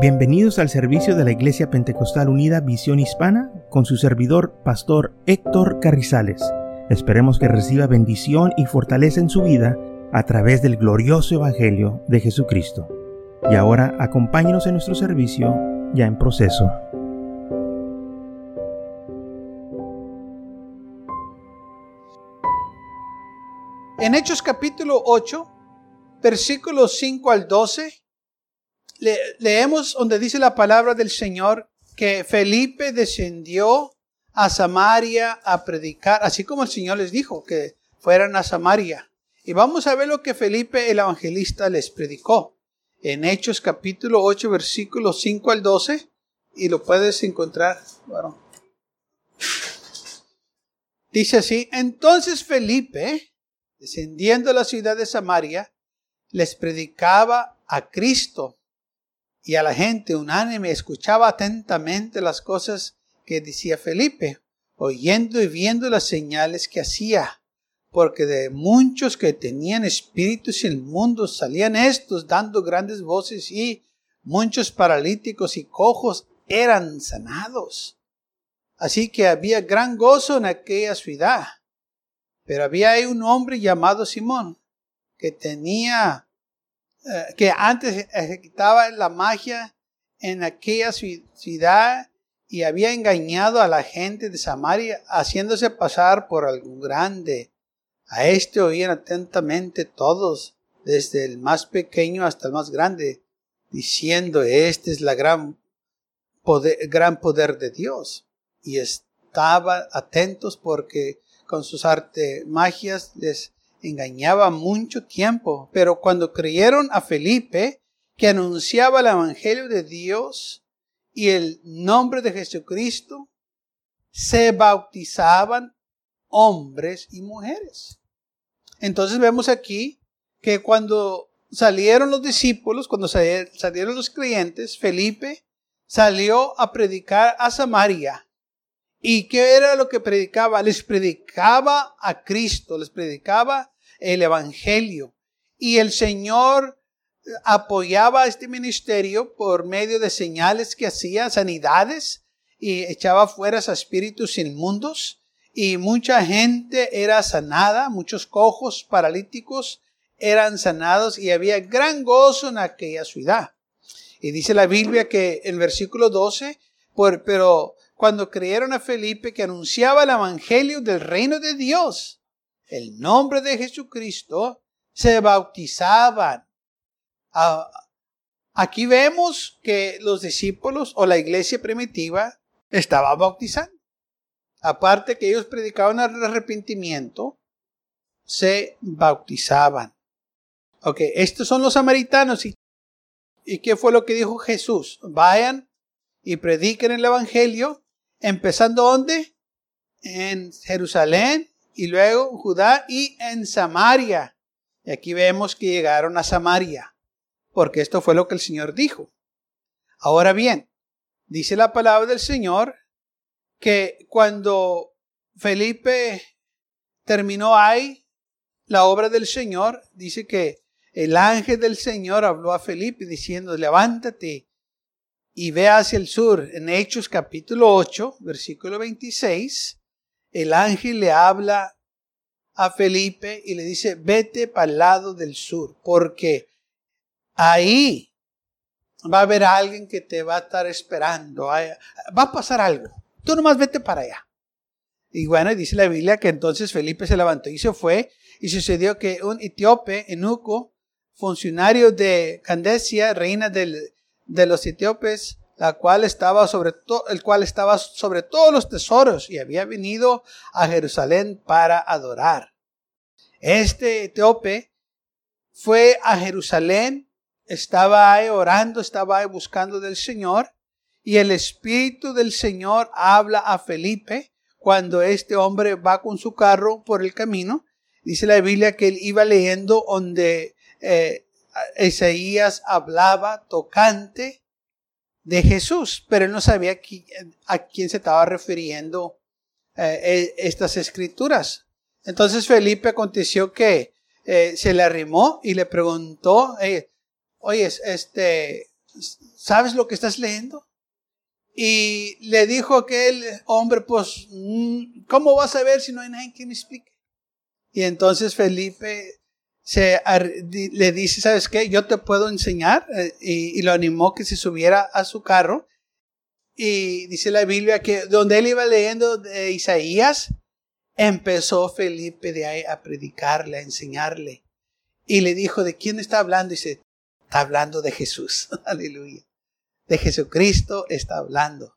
Bienvenidos al servicio de la Iglesia Pentecostal Unida Visión Hispana con su servidor, Pastor Héctor Carrizales. Esperemos que reciba bendición y fortaleza en su vida a través del glorioso Evangelio de Jesucristo. Y ahora acompáñenos en nuestro servicio ya en proceso. En Hechos capítulo 8, versículos 5 al 12, leemos donde dice la palabra del Señor que Felipe descendió a Samaria a predicar, así como el Señor les dijo que fueran a Samaria. Y vamos a ver lo que Felipe el evangelista les predicó en Hechos capítulo 8 versículos 5 al 12 y lo puedes encontrar. Bueno. Dice así, entonces Felipe, descendiendo a la ciudad de Samaria, les predicaba a Cristo y a la gente unánime escuchaba atentamente las cosas que decía Felipe, oyendo y viendo las señales que hacía, porque de muchos que tenían espíritus mundo salían estos dando grandes voces y muchos paralíticos y cojos eran sanados. Así que había gran gozo en aquella ciudad. Pero había ahí un hombre llamado Simón, que tenía eh, que antes ejecutaba la magia en aquella ciudad y había engañado a la gente de Samaria haciéndose pasar por algún grande. A este oían atentamente todos, desde el más pequeño hasta el más grande, diciendo, este es la gran poder, gran poder de Dios. Y estaban atentos porque con sus arte magias les engañaba mucho tiempo, pero cuando creyeron a Felipe, que anunciaba el Evangelio de Dios y el nombre de Jesucristo, se bautizaban hombres y mujeres. Entonces vemos aquí que cuando salieron los discípulos, cuando salieron los creyentes, Felipe salió a predicar a Samaria ¿Y qué era lo que predicaba? Les predicaba a Cristo, les predicaba el Evangelio. Y el Señor apoyaba este ministerio por medio de señales que hacía, sanidades, y echaba fuera a espíritus inmundos. Y mucha gente era sanada, muchos cojos, paralíticos eran sanados y había gran gozo en aquella ciudad. Y dice la Biblia que el versículo 12, por, pero cuando creyeron a Felipe que anunciaba el Evangelio del reino de Dios, el nombre de Jesucristo, se bautizaban. Ah, aquí vemos que los discípulos o la iglesia primitiva estaba bautizando. Aparte que ellos predicaban el arrepentimiento, se bautizaban. Ok, estos son los samaritanos. ¿Y, ¿Y qué fue lo que dijo Jesús? Vayan y prediquen el Evangelio empezando ¿dónde? En Jerusalén y luego Judá y en Samaria. Y aquí vemos que llegaron a Samaria, porque esto fue lo que el Señor dijo. Ahora bien, dice la palabra del Señor que cuando Felipe terminó ahí la obra del Señor, dice que el ángel del Señor habló a Felipe diciendo, levántate y ve hacia el sur, en Hechos capítulo 8, versículo 26, el ángel le habla a Felipe y le dice, vete para el lado del sur, porque ahí va a haber alguien que te va a estar esperando, va a pasar algo, tú nomás vete para allá. Y bueno, dice la Biblia que entonces Felipe se levantó y se fue, y sucedió que un etíope, enuco, funcionario de Candesia, reina del de los etíopes, la cual estaba sobre el cual estaba sobre todos los tesoros y había venido a Jerusalén para adorar. Este etíope fue a Jerusalén, estaba ahí orando, estaba ahí buscando del Señor, y el Espíritu del Señor habla a Felipe cuando este hombre va con su carro por el camino. Dice la Biblia que él iba leyendo donde eh, Isaías hablaba tocante de Jesús, pero él no sabía a quién se estaba refiriendo eh, e, estas escrituras. Entonces Felipe aconteció que eh, se le arrimó y le preguntó, oye, este, ¿sabes lo que estás leyendo? Y le dijo aquel hombre, pues, mm, ¿cómo vas a ver si no hay nadie que me explique? Y entonces Felipe se, le dice, ¿sabes qué? Yo te puedo enseñar. Eh, y, y, lo animó que se subiera a su carro. Y dice la Biblia que donde él iba leyendo de Isaías, empezó Felipe de ahí a predicarle, a enseñarle. Y le dijo, ¿de quién está hablando? Y dice, está hablando de Jesús. Aleluya. De Jesucristo está hablando.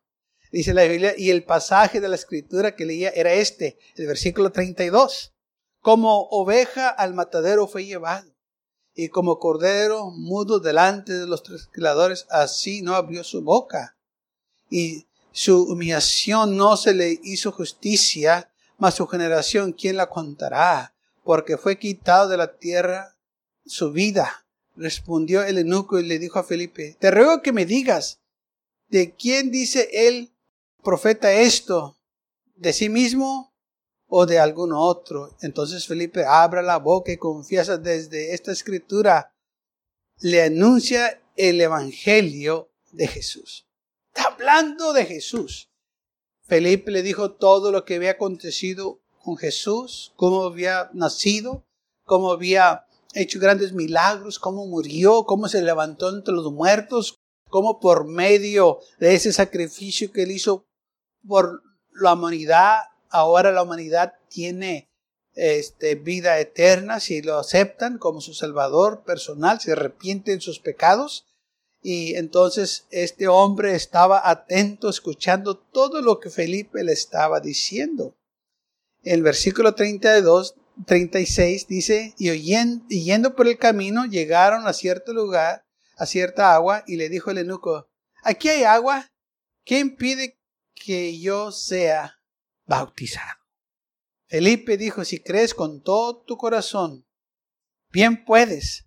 Dice la Biblia, y el pasaje de la escritura que leía era este, el versículo 32. Como oveja al matadero fue llevado, y como cordero mudo delante de los trasquiladores, así no abrió su boca. Y su humillación no se le hizo justicia, mas su generación, ¿quién la contará? Porque fue quitado de la tierra su vida. Respondió el eunuco y le dijo a Felipe, te ruego que me digas, ¿de quién dice el profeta esto? ¿De sí mismo o de algún otro. Entonces Felipe abre la boca y confiesa desde esta escritura, le anuncia el Evangelio de Jesús. Está hablando de Jesús. Felipe le dijo todo lo que había acontecido con Jesús, cómo había nacido, cómo había hecho grandes milagros, cómo murió, cómo se levantó entre los muertos, cómo por medio de ese sacrificio que él hizo por la humanidad, ahora la humanidad tiene este, vida eterna si lo aceptan como su salvador personal, se arrepienten sus pecados. Y entonces este hombre estaba atento, escuchando todo lo que Felipe le estaba diciendo. El versículo 32, 36 dice, y oyendo, yendo por el camino llegaron a cierto lugar, a cierta agua, y le dijo el eunuco, aquí hay agua, ¿qué impide que yo sea bautizado. Felipe dijo, si crees con todo tu corazón, bien puedes.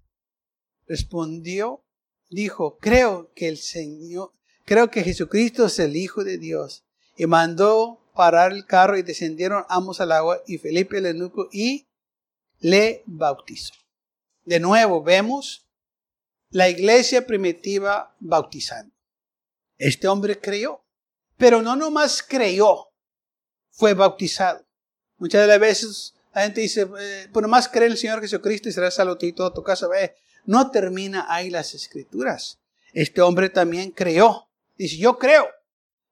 Respondió, dijo, creo que el Señor, creo que Jesucristo es el Hijo de Dios. Y mandó parar el carro y descendieron ambos al agua y Felipe le eunuco y le bautizó. De nuevo vemos la iglesia primitiva bautizando. Este hombre creyó, pero no nomás creyó, fue bautizado. Muchas de las veces la gente dice, eh, por más creer en el Señor Jesucristo y será salvo y toda tu casa. No termina ahí las escrituras. Este hombre también creyó. Dice, yo creo.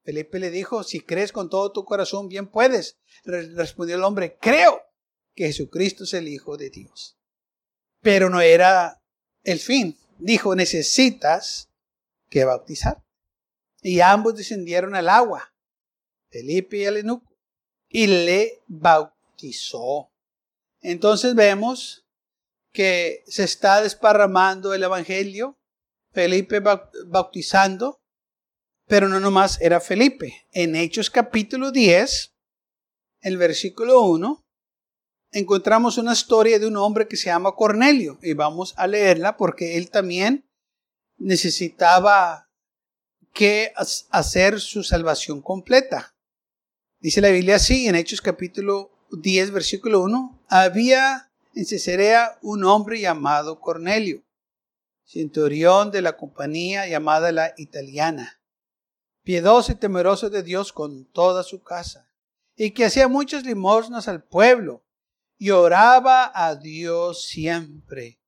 Felipe le dijo, si crees con todo tu corazón, bien puedes. Respondió el hombre, creo que Jesucristo es el Hijo de Dios. Pero no era el fin. Dijo, necesitas que bautizar. Y ambos descendieron al agua, Felipe y el y le bautizó. Entonces vemos que se está desparramando el Evangelio, Felipe bautizando, pero no nomás era Felipe. En Hechos capítulo 10, el versículo 1, encontramos una historia de un hombre que se llama Cornelio y vamos a leerla porque él también necesitaba que hacer su salvación completa. Dice la Biblia así en Hechos capítulo 10, versículo 1. Había en Cesarea un hombre llamado Cornelio, centurión de la compañía llamada la italiana, piedoso y temeroso de Dios con toda su casa, y que hacía muchas limosnas al pueblo y oraba a Dios siempre.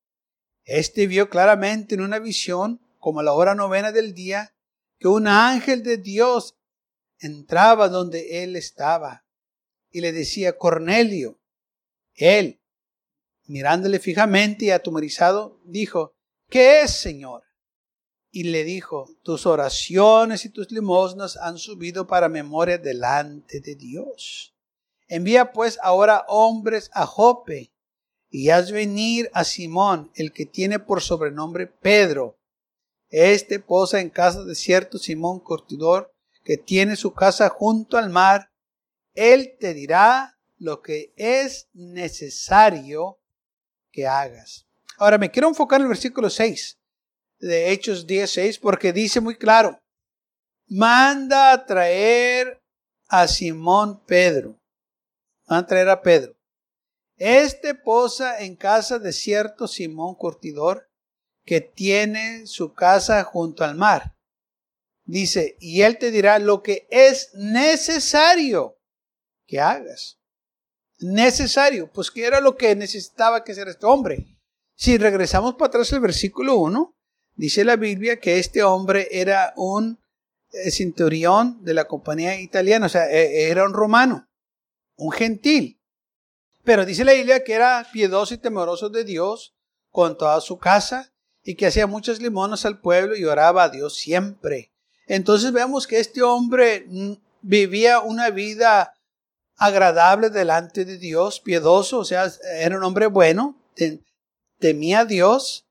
Este vio claramente en una visión, como a la hora novena del día, que un ángel de Dios entraba donde él estaba y le decía, Cornelio, él, mirándole fijamente y atumorizado, dijo, ¿qué es, Señor? Y le dijo, tus oraciones y tus limosnas han subido para memoria delante de Dios. Envía pues ahora hombres a Jope y haz venir a Simón, el que tiene por sobrenombre Pedro. Este posa en casa de cierto Simón Cortidor, que tiene su casa junto al mar, Él te dirá lo que es necesario que hagas. Ahora me quiero enfocar en el versículo 6 de Hechos 16 porque dice muy claro, manda a traer a Simón Pedro. Manda a traer a Pedro. Este posa en casa de cierto Simón Curtidor, que tiene su casa junto al mar. Dice, y él te dirá lo que es necesario que hagas. Necesario, pues ¿qué era lo que necesitaba que hacer este hombre? Si regresamos para atrás al versículo 1, dice la Biblia que este hombre era un eh, centurión de la compañía italiana, o sea, e, era un romano, un gentil. Pero dice la Biblia que era piedoso y temeroso de Dios con toda su casa y que hacía muchas limonas al pueblo y oraba a Dios siempre. Entonces vemos que este hombre mm, vivía una vida agradable delante de Dios, piedoso, o sea, era un hombre bueno, temía a Dios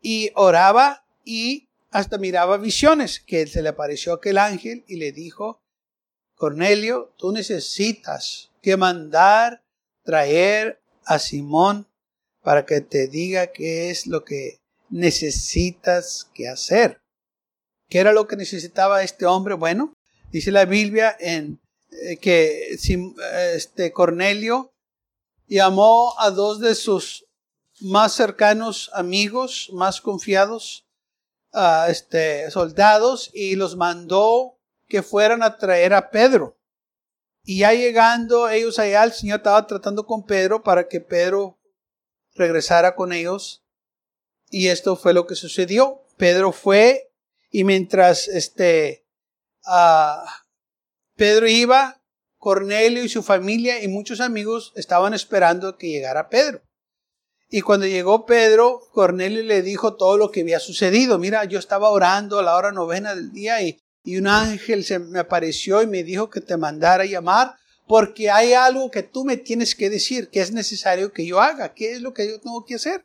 y oraba y hasta miraba visiones, que se le apareció aquel ángel y le dijo, Cornelio, tú necesitas que mandar traer a Simón para que te diga qué es lo que necesitas que hacer. ¿Qué era lo que necesitaba este hombre? Bueno, dice la Biblia en eh, que este Cornelio llamó a dos de sus más cercanos amigos, más confiados, este, soldados, y los mandó que fueran a traer a Pedro. Y ya llegando ellos allá, el Señor estaba tratando con Pedro para que Pedro regresara con ellos. Y esto fue lo que sucedió. Pedro fue y mientras este, Pedro iba, Cornelio y su familia y muchos amigos estaban esperando que llegara Pedro. Y cuando llegó Pedro, Cornelio le dijo todo lo que había sucedido. Mira, yo estaba orando a la hora novena del día y, y un ángel se me apareció y me dijo que te mandara a llamar porque hay algo que tú me tienes que decir que es necesario que yo haga. ¿Qué es lo que yo tengo que hacer?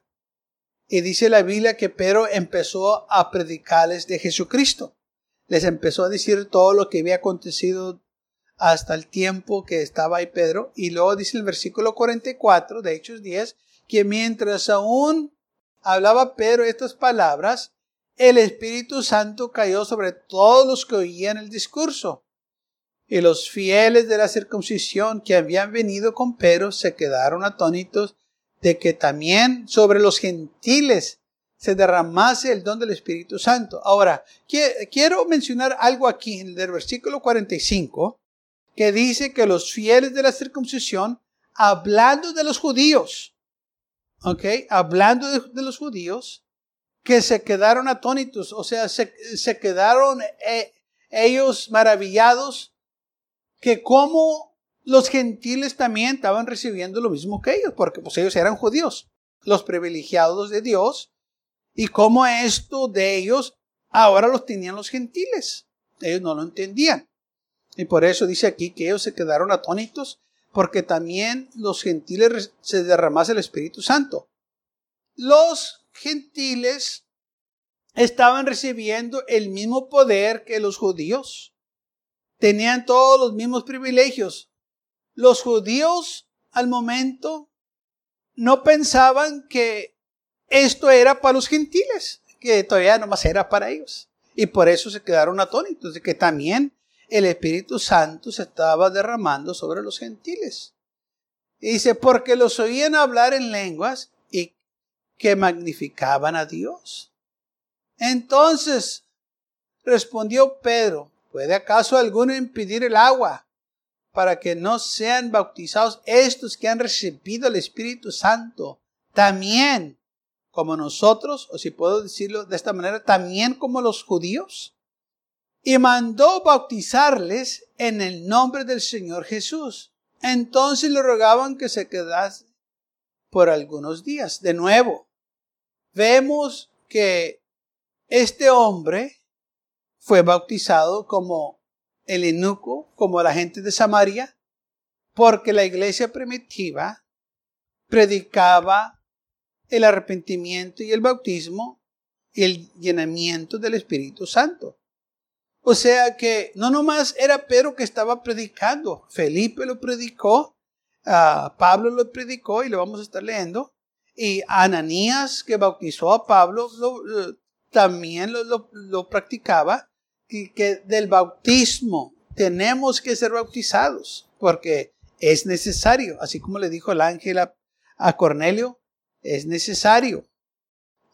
Y dice la Biblia que Pedro empezó a predicarles de Jesucristo. Les empezó a decir todo lo que había acontecido hasta el tiempo que estaba ahí Pedro. Y luego dice el versículo 44 de Hechos 10 que mientras aún hablaba Pedro estas palabras, el Espíritu Santo cayó sobre todos los que oían el discurso. Y los fieles de la circuncisión que habían venido con Pedro se quedaron atónitos de que también sobre los gentiles se derramase el don del Espíritu Santo. Ahora, quiero mencionar algo aquí en el versículo 45, que dice que los fieles de la circuncisión, hablando de los judíos, ¿ok? Hablando de, los judíos, que se quedaron atónitos, o sea, se, quedaron eh, ellos maravillados que como los gentiles también estaban recibiendo lo mismo que ellos, porque pues ellos eran judíos, los privilegiados de Dios, y como esto de ellos ahora los tenían los gentiles. Ellos no lo entendían. Y por eso dice aquí que ellos se quedaron atónitos porque también los gentiles se derramase el Espíritu Santo. Los gentiles estaban recibiendo el mismo poder que los judíos. Tenían todos los mismos privilegios. Los judíos al momento no pensaban que esto era para los gentiles, que todavía nomás era para ellos. Y por eso se quedaron atónitos de que también el Espíritu Santo se estaba derramando sobre los gentiles. Y dice, porque los oían hablar en lenguas y que magnificaban a Dios. Entonces respondió Pedro, ¿puede acaso alguno impedir el agua para que no sean bautizados estos que han recibido el Espíritu Santo? También como nosotros, o si puedo decirlo de esta manera, también como los judíos y mandó bautizarles en el nombre del Señor Jesús. Entonces le rogaban que se quedase por algunos días. De nuevo, vemos que este hombre fue bautizado como el enuco, como la gente de Samaria, porque la iglesia primitiva predicaba el arrepentimiento y el bautismo y el llenamiento del Espíritu Santo. O sea que no nomás era Pedro que estaba predicando, Felipe lo predicó, uh, Pablo lo predicó y lo vamos a estar leyendo, y Ananías que bautizó a Pablo también lo, lo, practicaba, y que del bautismo tenemos que ser bautizados, porque es necesario, así como le dijo el ángel a Cornelio, es necesario.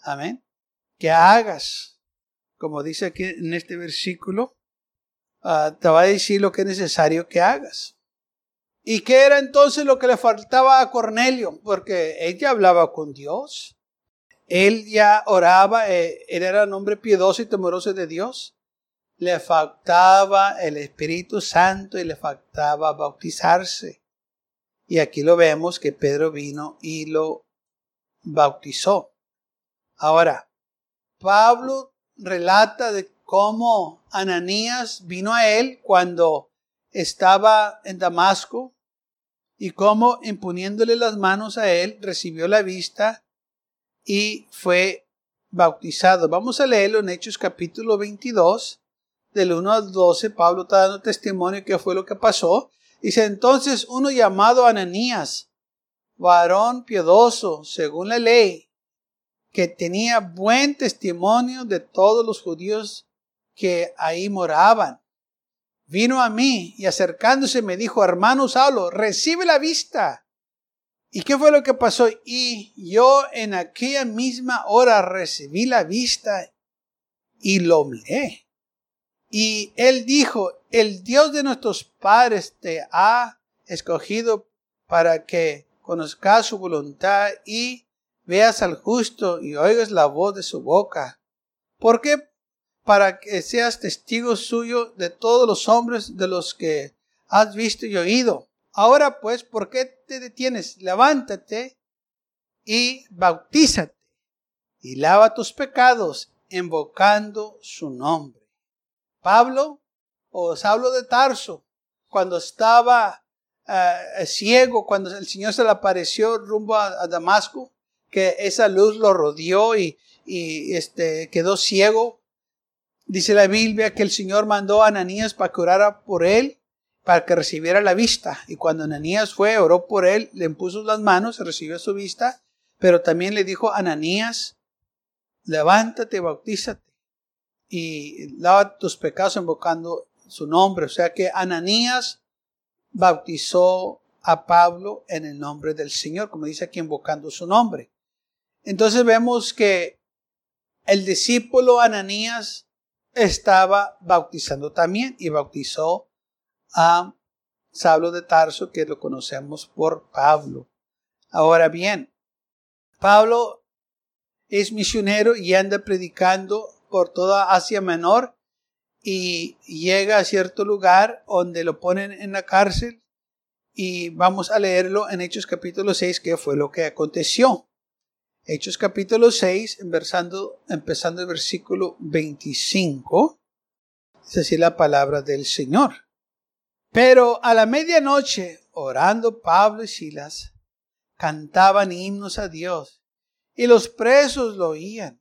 Amén que hagas. Como dice aquí en este versículo, ah, te va a decir lo que es necesario que hagas. ¿Y qué era entonces lo que le faltaba a Cornelio? Porque él ya hablaba con Dios. Él ya oraba, eh, él era un hombre piedoso y temeroso de Dios. Le faltaba el Espíritu Santo y le faltaba bautizarse. Y aquí lo vemos que Pedro vino y lo bautizó. Ahora, Pablo relata de cómo Ananías vino a él cuando estaba en Damasco y cómo imponiéndole las manos a él recibió la vista y fue bautizado. Vamos a leerlo en Hechos capítulo 22, del 1 al 12. Pablo está dando testimonio qué fue lo que pasó. Dice entonces uno llamado Ananías, varón piadoso según la ley, que tenía buen testimonio de todos los judíos que ahí moraban vino a mí y acercándose me dijo, hermano Saulo, recibe la vista. ¿Y qué fue lo que pasó? Y yo en aquella misma hora recibí la vista y lo miré. Y él dijo, el Dios de nuestros padres te ha escogido para que conozcas su voluntad y veas al justo y oigas la voz de su boca. ¿Por qué para que seas testigo suyo de todos los hombres de los que has visto y oído. Ahora pues, ¿por qué te detienes? Levántate y bautízate y lava tus pecados invocando su nombre. Pablo o Saulo de Tarso, cuando estaba eh, ciego, cuando el Señor se le apareció rumbo a, Damasco, que esa luz lo rodeó y, y este, quedó ciego. Dice la Biblia que el Señor mandó a Ananías para que orara por él, para que recibiera la vista. Y cuando Ananías fue, oró por él, le impuso las manos, recibió su vista, pero también le dijo, Ananías, levántate, bautízate y lava tus pecados invocando su nombre. O sea que Ananías bautizó a Pablo en el nombre del Señor, como dice aquí, invocando su nombre. Entonces vemos que el discípulo Ananías estaba bautizando también y bautizó a Saulo de Tarso, que lo conocemos por Pablo. Ahora bien, Pablo es misionero y anda predicando por toda Asia Menor y llega a cierto lugar donde lo ponen en la cárcel y vamos a leerlo en Hechos capítulo 6, que fue lo que aconteció. Hechos capítulo 6, empezando el versículo 25, es decir, la palabra del Señor. Pero a la medianoche, orando Pablo y Silas, cantaban himnos a Dios, y los presos lo oían.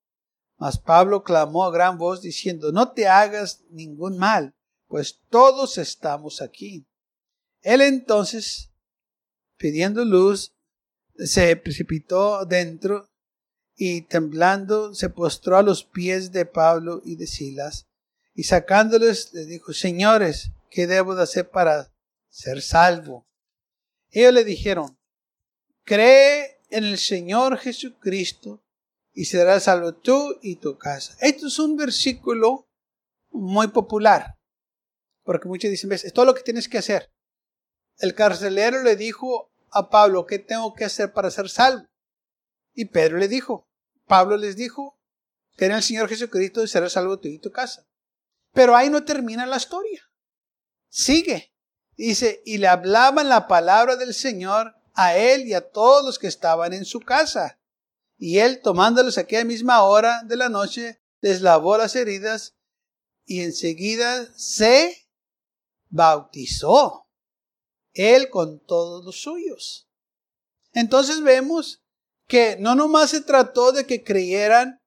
Mas Pablo clamó a gran voz diciendo, no te hagas ningún mal, pues todos estamos aquí. Él entonces, pidiendo luz, se precipitó dentro y temblando se postró a los pies de Pablo y de Silas, y sacándoles le dijo, Señores, ¿qué debo de hacer para ser salvo? Ellos le dijeron, cree en el Señor Jesucristo y serás salvo tú y tu casa. Esto es un versículo muy popular, porque muchos dicen, ves, es todo lo que tienes que hacer. El carcelero le dijo a Pablo, ¿qué tengo que hacer para ser salvo? Y Pedro le dijo, Pablo les dijo, que en el Señor Jesucristo y serás salvo tú y tu casa. Pero ahí no termina la historia. Sigue. Dice, y le hablaban la palabra del Señor a él y a todos los que estaban en su casa. Y él, tomándolos aquella misma hora de la noche, les lavó las heridas y enseguida se bautizó. Él con todos los suyos. Entonces vemos que no nomás se trató de que creyeran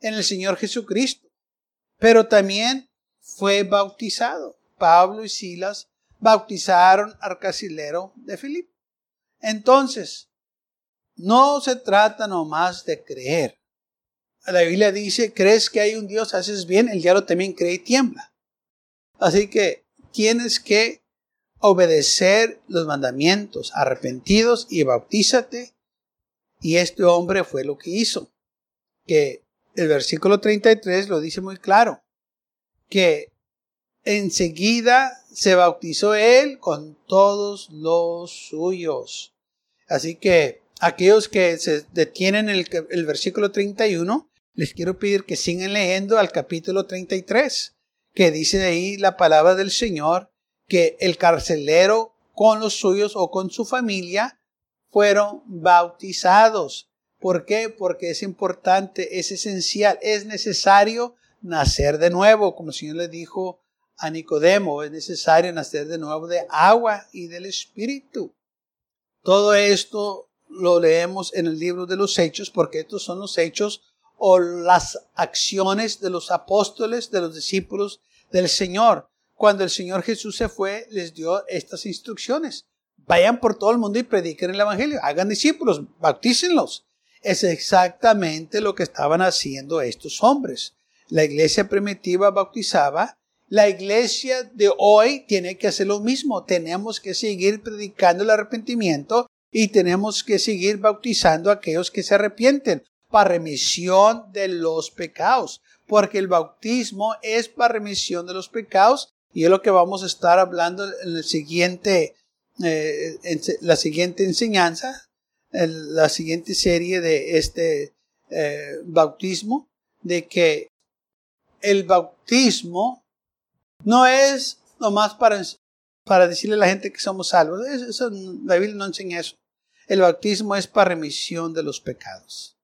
en el Señor Jesucristo, pero también fue bautizado. Pablo y Silas bautizaron al carcelero de Filipe. Entonces, no se trata nomás de creer. La Biblia dice, crees que hay un Dios, haces bien, el diablo también cree y tiembla. Así que tienes que obedecer los mandamientos, arrepentidos y bautízate. Y este hombre fue lo que hizo. Que el versículo 33 lo dice muy claro. Que enseguida se bautizó él con todos los suyos. Así que aquellos que se detienen en el, versículo 31, les quiero pedir que sigan leyendo al capítulo 33, que dice ahí la palabra del Señor, que el carcelero con los suyos o con su familia fueron bautizados. ¿Por qué? Porque es importante, es esencial, es necesario nacer de nuevo, como el Señor le dijo a Nicodemo, es necesario nacer de nuevo de agua y del Espíritu. Todo esto lo leemos en el libro de los hechos porque estos son los hechos o las acciones de los apóstoles, de los discípulos del Señor. Cuando el Señor Jesús se fue, les dio estas instrucciones. Vayan por todo el mundo y prediquen el Evangelio. Hagan discípulos, bautícenlos. Es exactamente lo que estaban haciendo estos hombres. La iglesia primitiva bautizaba la iglesia de hoy tiene que hacer lo mismo. Tenemos que seguir predicando el arrepentimiento y tenemos que seguir bautizando a aquellos que se arrepienten para remisión de los pecados, porque el bautismo es para remisión de los pecados y es lo que vamos a estar hablando en el siguiente, eh, la siguiente enseñanza, en la siguiente serie de este eh, bautismo, de que el bautismo no es nomás para, para decirle a la gente que somos salvos. La Biblia no enseña eso. El bautismo es para remisión de los pecados,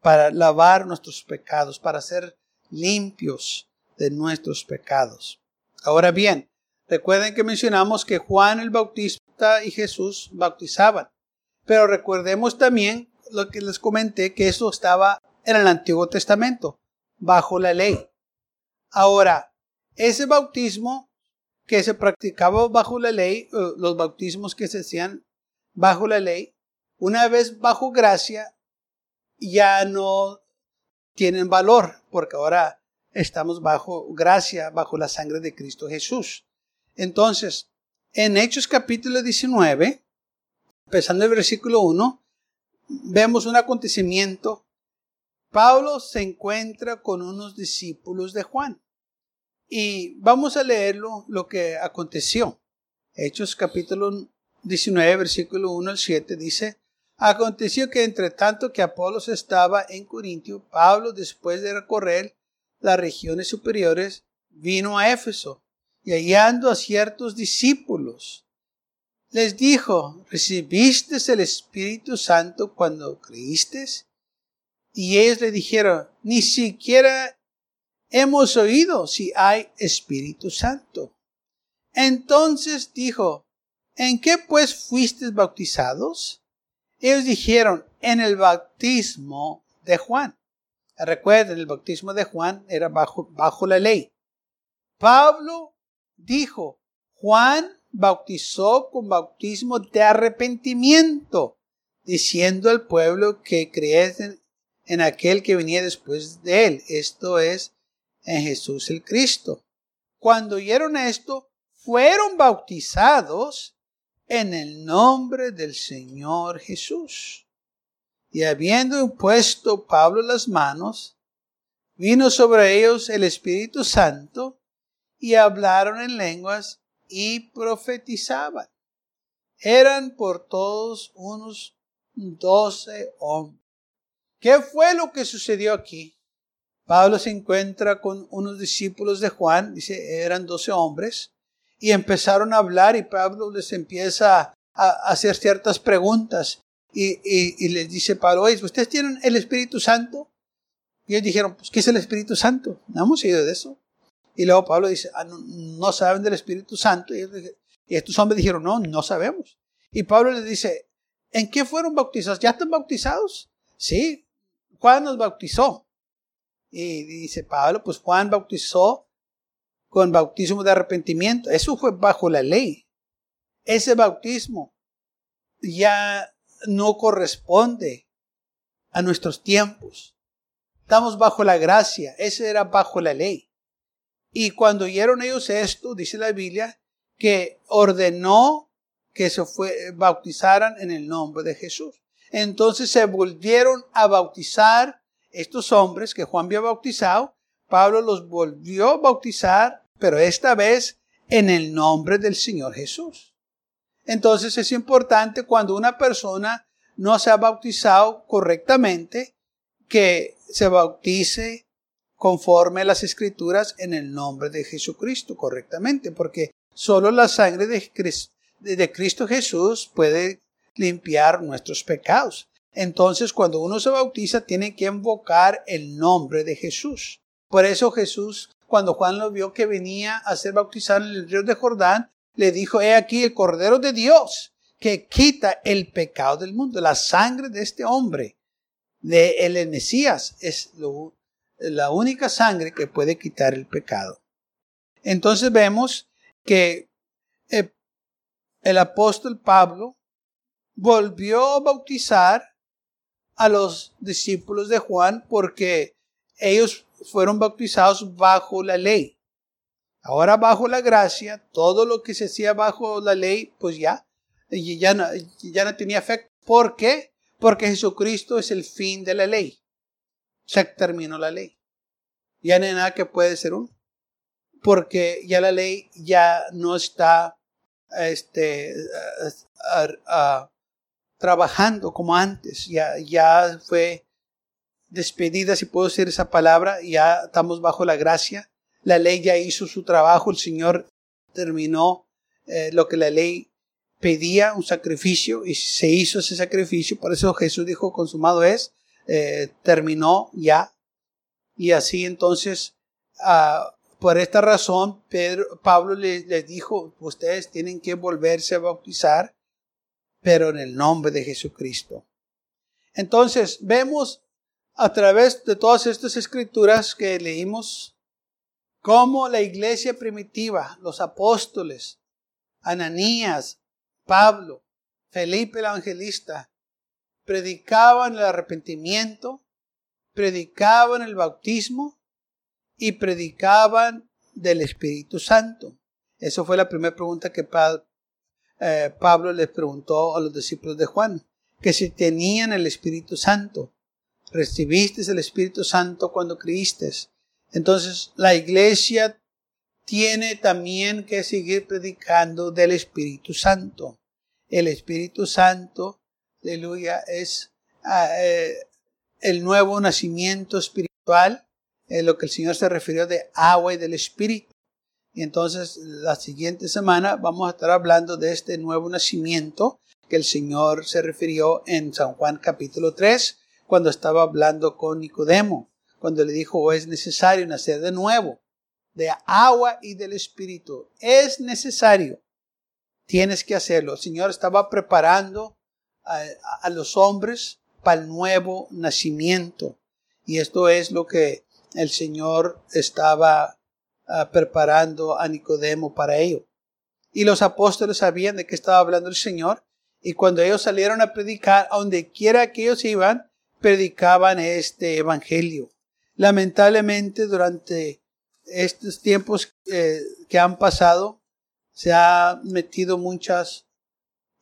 para lavar nuestros pecados, para ser limpios de nuestros pecados. Ahora bien, recuerden que mencionamos que Juan el Bautista y Jesús bautizaban, pero recordemos también lo que les comenté, que eso estaba en el Antiguo Testamento, bajo la ley. Ahora, ese bautismo que se practicaba bajo la ley, eh, los bautismos que se hacían bajo la ley, una vez bajo gracia, ya no tienen valor, porque ahora estamos bajo gracia, bajo la sangre de Cristo Jesús. Entonces, en Hechos capítulo 19, empezando el versículo 1, vemos un acontecimiento. Pablo se encuentra con unos discípulos de Juan. Y vamos a leerlo lo que aconteció. Hechos capítulo 19, versículo 1 al 7 dice, Aconteció que entre tanto que Apolos estaba en Corintio, Pablo, después de recorrer las regiones superiores, vino a Éfeso y hallando a ciertos discípulos, les dijo, ¿recibiste el Espíritu Santo cuando creíste? Y ellos le dijeron, ni siquiera hemos oído si hay Espíritu Santo. Entonces dijo, ¿en qué pues fuisteis bautizados? Ellos dijeron, en el bautismo de Juan. Recuerden, el bautismo de Juan era bajo, la ley. Pablo dijo, Juan bautizó con bautismo de arrepentimiento, diciendo al pueblo que creyese en aquel que venía después de él. Esto es en Jesús el Cristo. Cuando oyeron esto, fueron bautizados en el nombre del Señor Jesús. Y habiendo impuesto Pablo las manos, vino sobre ellos el Espíritu Santo y hablaron en lenguas y profetizaban. Eran por todos unos doce hombres. ¿Qué fue lo que sucedió aquí? Pablo se encuentra con unos discípulos de Juan, dice, eran doce hombres, y empezaron a hablar y Pablo les empieza a, hacer ciertas preguntas y, les dice Pablo, ¿ustedes tienen el Espíritu Santo? Y ellos dijeron, pues, ¿qué es el Espíritu Santo? No hemos oído de eso. Y luego Pablo dice, ah, no, saben del Espíritu Santo. Y, y estos hombres dijeron, no, no sabemos. Y Pablo les dice, ¿en qué fueron bautizados? ¿Ya están bautizados? Sí, Juan nos bautizó. Y dice Pablo, pues Juan bautizó con bautismo de arrepentimiento. Eso fue bajo la ley. Ese bautismo ya no corresponde a nuestros tiempos. Estamos bajo la gracia. Ese era bajo la ley. Y cuando oyeron ellos esto, dice la Biblia, que ordenó que se fue, bautizaran en el nombre de Jesús. Entonces se volvieron a bautizar estos hombres que Juan había bautizado. Pablo los volvió a bautizar, pero esta vez en el nombre del Señor Jesús. Entonces es importante cuando una persona no se ha bautizado correctamente, que se bautice conforme a las escrituras en el nombre de Jesucristo correctamente, porque solo la sangre de Cristo, de Cristo Jesús puede limpiar nuestros pecados. Entonces, cuando uno se bautiza, tiene que invocar el nombre de Jesús. Por eso Jesús, cuando Juan lo vio que venía a ser bautizado en el río de Jordán, le dijo, he aquí el Cordero de Dios que quita el pecado del mundo. La sangre de este hombre, de el Mesías, es la única sangre que puede quitar el pecado. Entonces vemos que eh, el apóstol Pablo volvió a bautizar a los discípulos de Juan porque ellos fueron bautizados bajo la ley. Ahora bajo la gracia, todo lo que se hacía bajo la ley, pues ya, ya no, ya no tenía efecto. ¿Por qué? Porque Jesucristo es el fin de la ley. Se terminó la ley. Ya no hay nada que puede ser uno. Porque ya la ley ya no está este, trabajando como antes. Ya, ya fue despedida, si puedo decir esa palabra. Ya estamos bajo la gracia. La ley ya hizo su trabajo. El Señor terminó eh, lo que la ley pedía, un sacrificio, y se hizo ese sacrificio. Por eso Jesús dijo, consumado es, eh, terminó ya. Y así entonces, ah, por esta razón, Pedro, Pablo les, les dijo, ustedes tienen que volverse a bautizar pero en el nombre de Jesucristo. Entonces, vemos a través de todas estas escrituras que leímos cómo la iglesia primitiva, los apóstoles, Ananías, Pablo, Felipe el evangelista, predicaban el arrepentimiento, predicaban el bautismo y predicaban del Espíritu Santo. Eso fue la primera pregunta que eh, Pablo les preguntó a los discípulos de Juan que si tenían el Espíritu Santo. Recibiste el Espíritu Santo cuando creíste. Entonces la iglesia tiene también que seguir predicando del Espíritu Santo. El Espíritu Santo, aleluya, es ah, eh, el nuevo nacimiento espiritual, es lo que el Señor se refirió de agua y del Espíritu. Y entonces la siguiente semana vamos a estar hablando de este nuevo nacimiento que el Señor se refirió en San Juan capítulo 3 cuando estaba hablando con Nicodemo, cuando le dijo es necesario nacer de nuevo, de agua y del Espíritu. Es necesario. Tienes que hacerlo. El Señor estaba preparando a, a los hombres para el nuevo nacimiento. Y esto es lo que el Señor estaba Ah, preparando a Nicodemo para ello. Y los apóstoles sabían de qué estaba hablando el Señor. Y cuando ellos salieron a predicar, a donde quiera que ellos iban, predicaban este evangelio. Lamentablemente, durante estos tiempos eh, que han pasado, se han metido muchas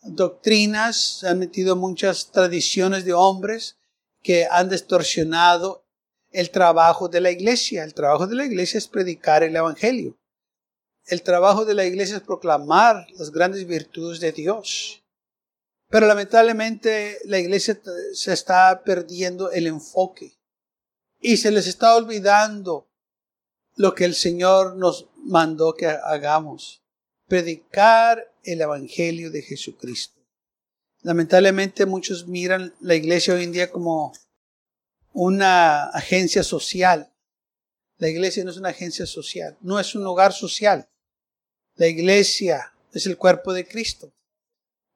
doctrinas, se han metido muchas tradiciones de hombres que han distorsionado el trabajo de la iglesia. El trabajo de la iglesia es predicar el Evangelio. El trabajo de la iglesia es proclamar las grandes virtudes de Dios. Pero lamentablemente la iglesia se está perdiendo el enfoque y se les está olvidando lo que el Señor nos mandó que hagamos. Predicar el Evangelio de Jesucristo. Lamentablemente muchos miran la iglesia hoy en día como una agencia social. La iglesia no es una agencia social, no es un hogar social. La iglesia es el cuerpo de Cristo